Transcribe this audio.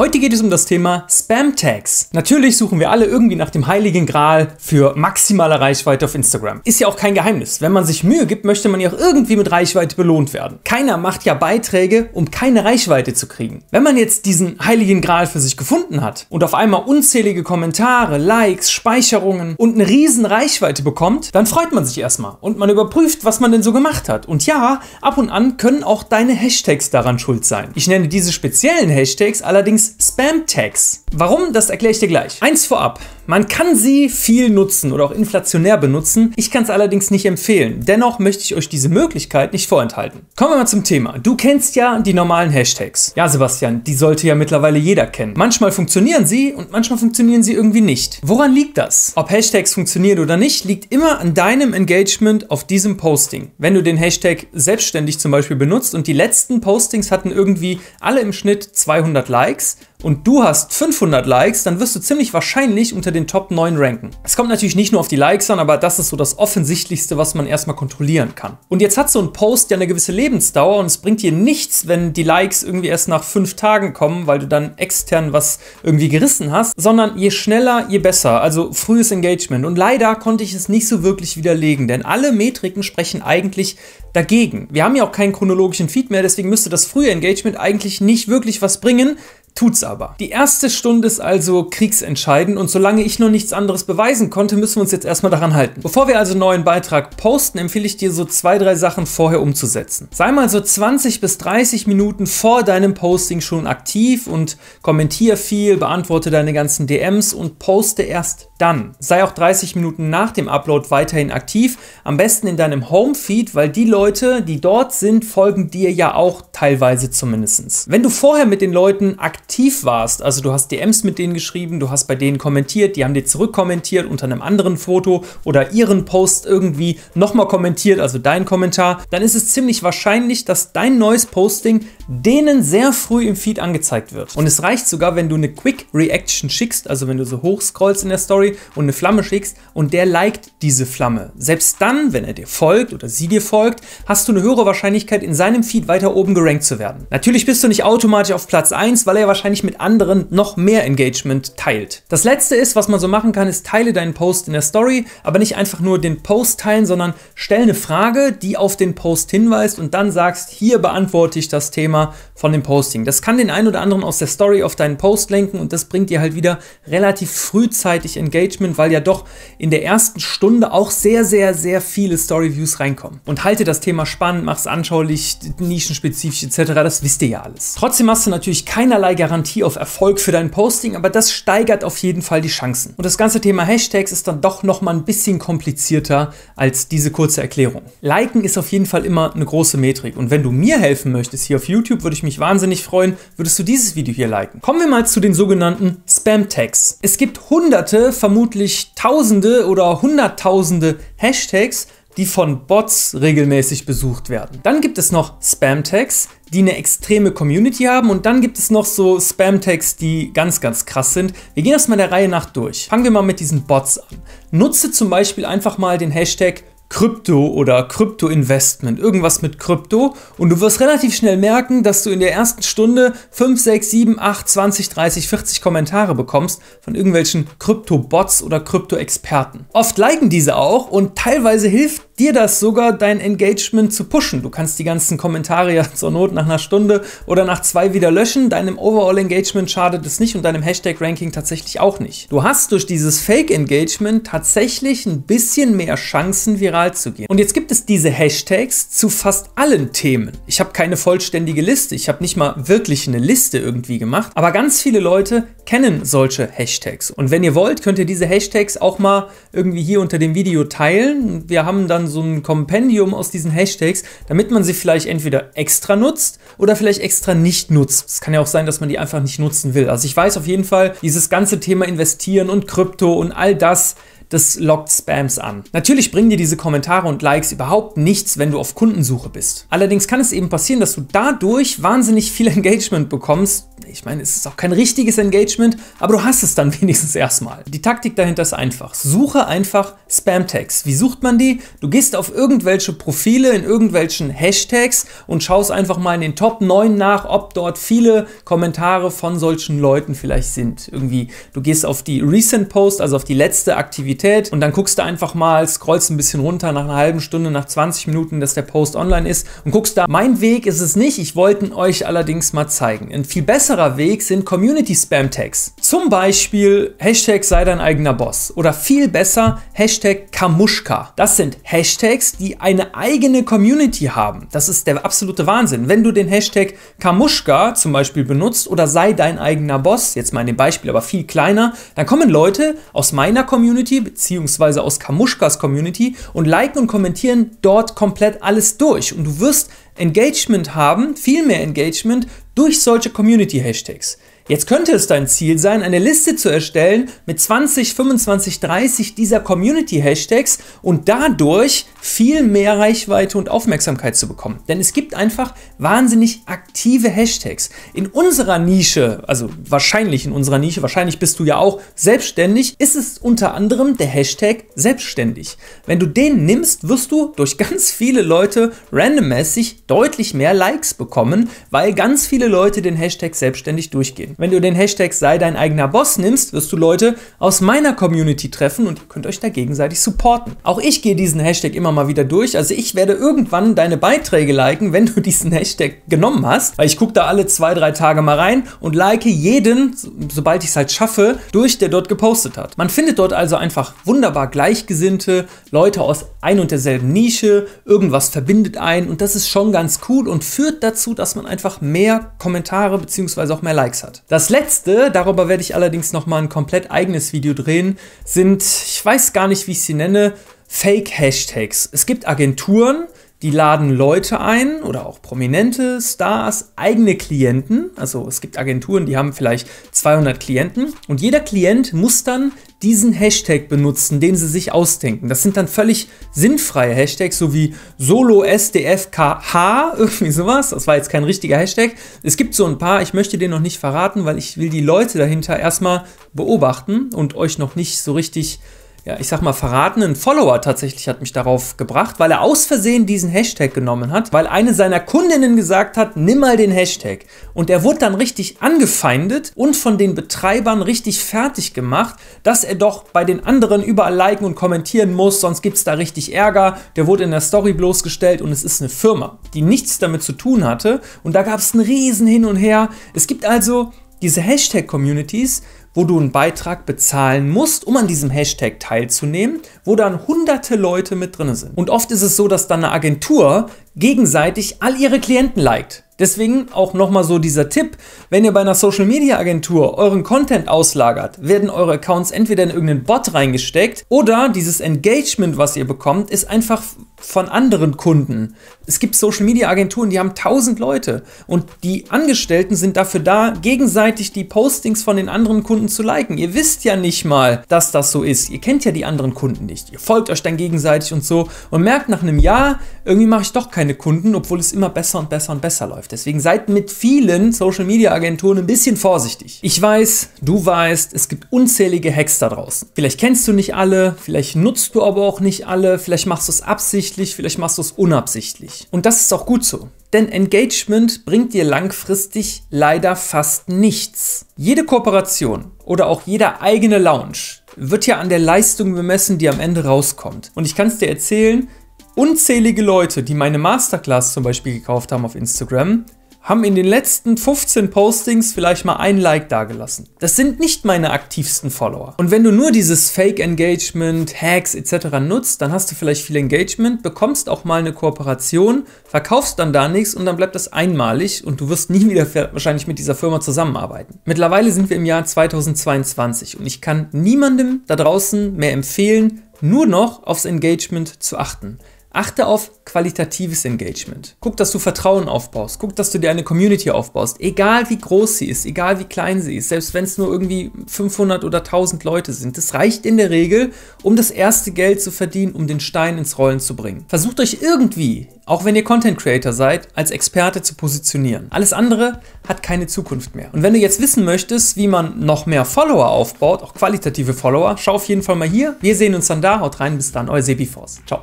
Heute geht es um das Thema Spam Tags. Natürlich suchen wir alle irgendwie nach dem heiligen Gral für maximale Reichweite auf Instagram. Ist ja auch kein Geheimnis. Wenn man sich Mühe gibt, möchte man ja auch irgendwie mit Reichweite belohnt werden. Keiner macht ja Beiträge, um keine Reichweite zu kriegen. Wenn man jetzt diesen heiligen Gral für sich gefunden hat und auf einmal unzählige Kommentare, Likes, Speicherungen und eine riesen Reichweite bekommt, dann freut man sich erstmal und man überprüft, was man denn so gemacht hat. Und ja, ab und an können auch deine Hashtags daran schuld sein. Ich nenne diese speziellen Hashtags allerdings Spam-Tags. Warum? Das erkläre ich dir gleich. Eins vorab. Man kann sie viel nutzen oder auch inflationär benutzen. Ich kann es allerdings nicht empfehlen. Dennoch möchte ich euch diese Möglichkeit nicht vorenthalten. Kommen wir mal zum Thema. Du kennst ja die normalen Hashtags. Ja, Sebastian, die sollte ja mittlerweile jeder kennen. Manchmal funktionieren sie und manchmal funktionieren sie irgendwie nicht. Woran liegt das? Ob Hashtags funktionieren oder nicht, liegt immer an deinem Engagement auf diesem Posting. Wenn du den Hashtag selbstständig zum Beispiel benutzt und die letzten Postings hatten irgendwie alle im Schnitt 200 Likes, und du hast 500 Likes, dann wirst du ziemlich wahrscheinlich unter den Top 9 ranken. Es kommt natürlich nicht nur auf die Likes an, aber das ist so das Offensichtlichste, was man erstmal kontrollieren kann. Und jetzt hat so ein Post ja eine gewisse Lebensdauer und es bringt dir nichts, wenn die Likes irgendwie erst nach 5 Tagen kommen, weil du dann extern was irgendwie gerissen hast, sondern je schneller, je besser. Also frühes Engagement. Und leider konnte ich es nicht so wirklich widerlegen, denn alle Metriken sprechen eigentlich dagegen. Wir haben ja auch keinen chronologischen Feed mehr, deswegen müsste das frühe Engagement eigentlich nicht wirklich was bringen, tut's aber. Die erste Stunde ist also kriegsentscheidend und solange ich noch nichts anderes beweisen konnte, müssen wir uns jetzt erstmal daran halten. Bevor wir also einen neuen Beitrag posten, empfehle ich dir so zwei, drei Sachen vorher umzusetzen. Sei mal so 20 bis 30 Minuten vor deinem Posting schon aktiv und kommentier viel, beantworte deine ganzen DMs und poste erst dann. Sei auch 30 Minuten nach dem Upload weiterhin aktiv, am besten in deinem Home-Feed, weil die Leute, die dort sind, folgen dir ja auch teilweise zumindest. Wenn du vorher mit den Leuten aktiv warst, also du hast DMs mit denen geschrieben, du hast bei denen kommentiert, die haben dir zurückkommentiert unter einem anderen Foto oder ihren Post irgendwie nochmal kommentiert, also dein Kommentar, dann ist es ziemlich wahrscheinlich, dass dein neues Posting denen sehr früh im Feed angezeigt wird. Und es reicht sogar, wenn du eine Quick Reaction schickst, also wenn du so hoch scrollst in der Story, und eine Flamme schickst und der liked diese Flamme. Selbst dann, wenn er dir folgt oder sie dir folgt, hast du eine höhere Wahrscheinlichkeit, in seinem Feed weiter oben gerankt zu werden. Natürlich bist du nicht automatisch auf Platz 1, weil er wahrscheinlich mit anderen noch mehr Engagement teilt. Das letzte ist, was man so machen kann, ist teile deinen Post in der Story, aber nicht einfach nur den Post teilen, sondern stell eine Frage, die auf den Post hinweist und dann sagst, hier beantworte ich das Thema von dem Posting. Das kann den einen oder anderen aus der Story auf deinen Post lenken und das bringt dir halt wieder relativ frühzeitig Engagement Engagement, weil ja doch in der ersten Stunde auch sehr, sehr, sehr viele Storyviews reinkommen. Und halte das Thema spannend, mach es anschaulich, nischenspezifisch etc., das wisst ihr ja alles. Trotzdem hast du natürlich keinerlei Garantie auf Erfolg für dein Posting, aber das steigert auf jeden Fall die Chancen. Und das ganze Thema Hashtags ist dann doch nochmal ein bisschen komplizierter als diese kurze Erklärung. Liken ist auf jeden Fall immer eine große Metrik. Und wenn du mir helfen möchtest hier auf YouTube, würde ich mich wahnsinnig freuen, würdest du dieses Video hier liken. Kommen wir mal zu den sogenannten Spam-Tags. Es gibt hunderte, vermutlich Tausende oder Hunderttausende Hashtags, die von Bots regelmäßig besucht werden. Dann gibt es noch Spam-Tags, die eine extreme Community haben und dann gibt es noch so Spam-Tags, die ganz, ganz krass sind. Wir gehen erstmal der Reihe nach durch. Fangen wir mal mit diesen Bots an. Nutze zum Beispiel einfach mal den Hashtag Krypto oder Krypto-Investment, irgendwas mit Krypto und du wirst relativ schnell merken, dass du in der ersten Stunde 5, 6, 7, 8, 20, 30, 40 Kommentare bekommst von irgendwelchen Krypto-Bots oder Krypto-Experten. Oft liken diese auch und teilweise hilft dir das sogar, dein Engagement zu pushen. Du kannst die ganzen Kommentare ja zur Not nach einer Stunde oder nach zwei wieder löschen. Deinem Overall Engagement schadet es nicht und deinem Hashtag Ranking tatsächlich auch nicht. Du hast durch dieses Fake Engagement tatsächlich ein bisschen mehr Chancen, viral zu gehen. Und jetzt gibt es diese Hashtags zu fast allen Themen. Ich habe keine vollständige Liste. Ich habe nicht mal wirklich eine Liste irgendwie gemacht. Aber ganz viele Leute kennen solche Hashtags. Und wenn ihr wollt, könnt ihr diese Hashtags auch mal irgendwie hier unter dem Video teilen. Wir haben dann so ein Kompendium aus diesen Hashtags, damit man sie vielleicht entweder extra nutzt oder vielleicht extra nicht nutzt. Es kann ja auch sein, dass man die einfach nicht nutzen will. Also ich weiß auf jeden Fall, dieses ganze Thema investieren und Krypto und all das, das lockt Spams an. Natürlich bringen dir diese Kommentare und Likes überhaupt nichts, wenn du auf Kundensuche bist. Allerdings kann es eben passieren, dass du dadurch wahnsinnig viel Engagement bekommst. Ich meine, es ist auch kein richtiges Engagement, aber du hast es dann wenigstens erstmal. Die Taktik dahinter ist einfach. Suche einfach Spam-Tags. Wie sucht man die? Du gehst auf irgendwelche Profile in irgendwelchen Hashtags und schaust einfach mal in den Top 9 nach, ob dort viele Kommentare von solchen Leuten vielleicht sind. Irgendwie, du gehst auf die Recent Post, also auf die letzte Aktivität und dann guckst du einfach mal, scrollst ein bisschen runter nach einer halben Stunde, nach 20 Minuten, dass der Post online ist und guckst da. Mein Weg ist es nicht, ich wollte euch allerdings mal zeigen. Ein viel besserer Weg sind Community Spam Tags. Zum Beispiel Hashtag sei dein eigener Boss oder viel besser Hashtag Kamushka. Das sind Hashtags, die eine eigene Community haben. Das ist der absolute Wahnsinn. Wenn du den Hashtag Kamushka zum Beispiel benutzt oder sei dein eigener Boss, jetzt mal in dem Beispiel, aber viel kleiner, dann kommen Leute aus meiner Community beziehungsweise aus Kamushkas Community und liken und kommentieren dort komplett alles durch. Und du wirst Engagement haben, viel mehr Engagement durch solche Community-Hashtags. Jetzt könnte es dein Ziel sein, eine Liste zu erstellen mit 20, 25, 30 dieser Community-Hashtags und dadurch viel mehr Reichweite und Aufmerksamkeit zu bekommen. Denn es gibt einfach wahnsinnig aktive Hashtags. In unserer Nische, also wahrscheinlich in unserer Nische, wahrscheinlich bist du ja auch selbstständig, ist es unter anderem der Hashtag selbstständig. Wenn du den nimmst, wirst du durch ganz viele Leute randommäßig deutlich mehr Likes bekommen, weil ganz viele Leute den Hashtag selbstständig durchgehen. Wenn du den Hashtag sei dein eigener Boss nimmst, wirst du Leute aus meiner Community treffen und ihr könnt euch da gegenseitig supporten. Auch ich gehe diesen Hashtag immer mal wieder durch. Also ich werde irgendwann deine Beiträge liken, wenn du diesen Hashtag genommen hast, weil ich gucke da alle zwei, drei Tage mal rein und like jeden, sobald ich es halt schaffe, durch, der dort gepostet hat. Man findet dort also einfach wunderbar gleichgesinnte Leute aus ein und derselben Nische, irgendwas verbindet einen und das ist schon ganz cool und führt dazu, dass man einfach mehr Kommentare bzw. auch mehr Likes hat. Das letzte, darüber werde ich allerdings nochmal ein komplett eigenes Video drehen, sind, ich weiß gar nicht, wie ich sie nenne, Fake-Hashtags. Es gibt Agenturen, die laden Leute ein oder auch prominente Stars, eigene Klienten. Also es gibt Agenturen, die haben vielleicht 200 Klienten und jeder Klient muss dann diesen Hashtag benutzen, den sie sich ausdenken. Das sind dann völlig sinnfreie Hashtags, so wie Solo SDFKH, irgendwie sowas. Das war jetzt kein richtiger Hashtag. Es gibt so ein paar, ich möchte den noch nicht verraten, weil ich will die Leute dahinter erstmal beobachten und euch noch nicht so richtig ja, ich sag mal, verraten. Ein Follower tatsächlich hat mich darauf gebracht, weil er aus Versehen diesen Hashtag genommen hat, weil eine seiner Kundinnen gesagt hat, nimm mal den Hashtag. Und er wurde dann richtig angefeindet und von den Betreibern richtig fertig gemacht, dass er doch bei den anderen überall liken und kommentieren muss, sonst gibt es da richtig Ärger. Der wurde in der Story bloßgestellt und es ist eine Firma, die nichts damit zu tun hatte. Und da gab es einen riesen Hin und Her. Es gibt also diese Hashtag-Communities, wo du einen Beitrag bezahlen musst, um an diesem Hashtag teilzunehmen, wo dann hunderte Leute mit drin sind. Und oft ist es so, dass dann eine Agentur gegenseitig all ihre Klienten liked. Deswegen auch nochmal so dieser Tipp, wenn ihr bei einer Social Media Agentur euren Content auslagert, werden eure Accounts entweder in irgendeinen Bot reingesteckt oder dieses Engagement, was ihr bekommt, ist einfach von anderen Kunden. Es gibt Social Media Agenturen, die haben 1000 Leute und die Angestellten sind dafür da, gegenseitig die Postings von den anderen Kunden zu liken. Ihr wisst ja nicht mal, dass das so ist. Ihr kennt ja die anderen Kunden nicht. Ihr folgt euch dann gegenseitig und so und merkt nach einem Jahr, irgendwie mache ich doch keine Kunden, obwohl es immer besser und besser und besser läuft. Deswegen seid mit vielen Social Media Agenturen ein bisschen vorsichtig. Ich weiß, du weißt, es gibt unzählige Hacks da draußen. Vielleicht kennst du nicht alle, vielleicht nutzt du aber auch nicht alle, vielleicht machst du es absichtlich, vielleicht machst du es unabsichtlich. Und das ist auch gut so. Denn Engagement bringt dir langfristig leider fast nichts. Jede Kooperation oder auch jeder eigene Launch wird ja an der Leistung bemessen, die am Ende rauskommt. Und ich kann es dir erzählen, Unzählige Leute, die meine Masterclass zum Beispiel gekauft haben auf Instagram, haben in den letzten 15 Postings vielleicht mal ein Like dagelassen. Das sind nicht meine aktivsten Follower. Und wenn du nur dieses Fake Engagement, Hacks etc. nutzt, dann hast du vielleicht viel Engagement, bekommst auch mal eine Kooperation, verkaufst dann da nichts und dann bleibt das einmalig und du wirst nie wieder wahrscheinlich mit dieser Firma zusammenarbeiten. Mittlerweile sind wir im Jahr 2022 und ich kann niemandem da draußen mehr empfehlen, nur noch aufs Engagement zu achten. Achte auf qualitatives Engagement. Guck, dass du Vertrauen aufbaust. Guck, dass du dir eine Community aufbaust. Egal wie groß sie ist, egal wie klein sie ist, selbst wenn es nur irgendwie 500 oder 1000 Leute sind. Das reicht in der Regel, um das erste Geld zu verdienen, um den Stein ins Rollen zu bringen. Versucht euch irgendwie, auch wenn ihr Content Creator seid, als Experte zu positionieren. Alles andere hat keine Zukunft mehr. Und wenn du jetzt wissen möchtest, wie man noch mehr Follower aufbaut, auch qualitative Follower, schau auf jeden Fall mal hier. Wir sehen uns dann da. Haut rein, bis dann, euer Sebi Force. Ciao.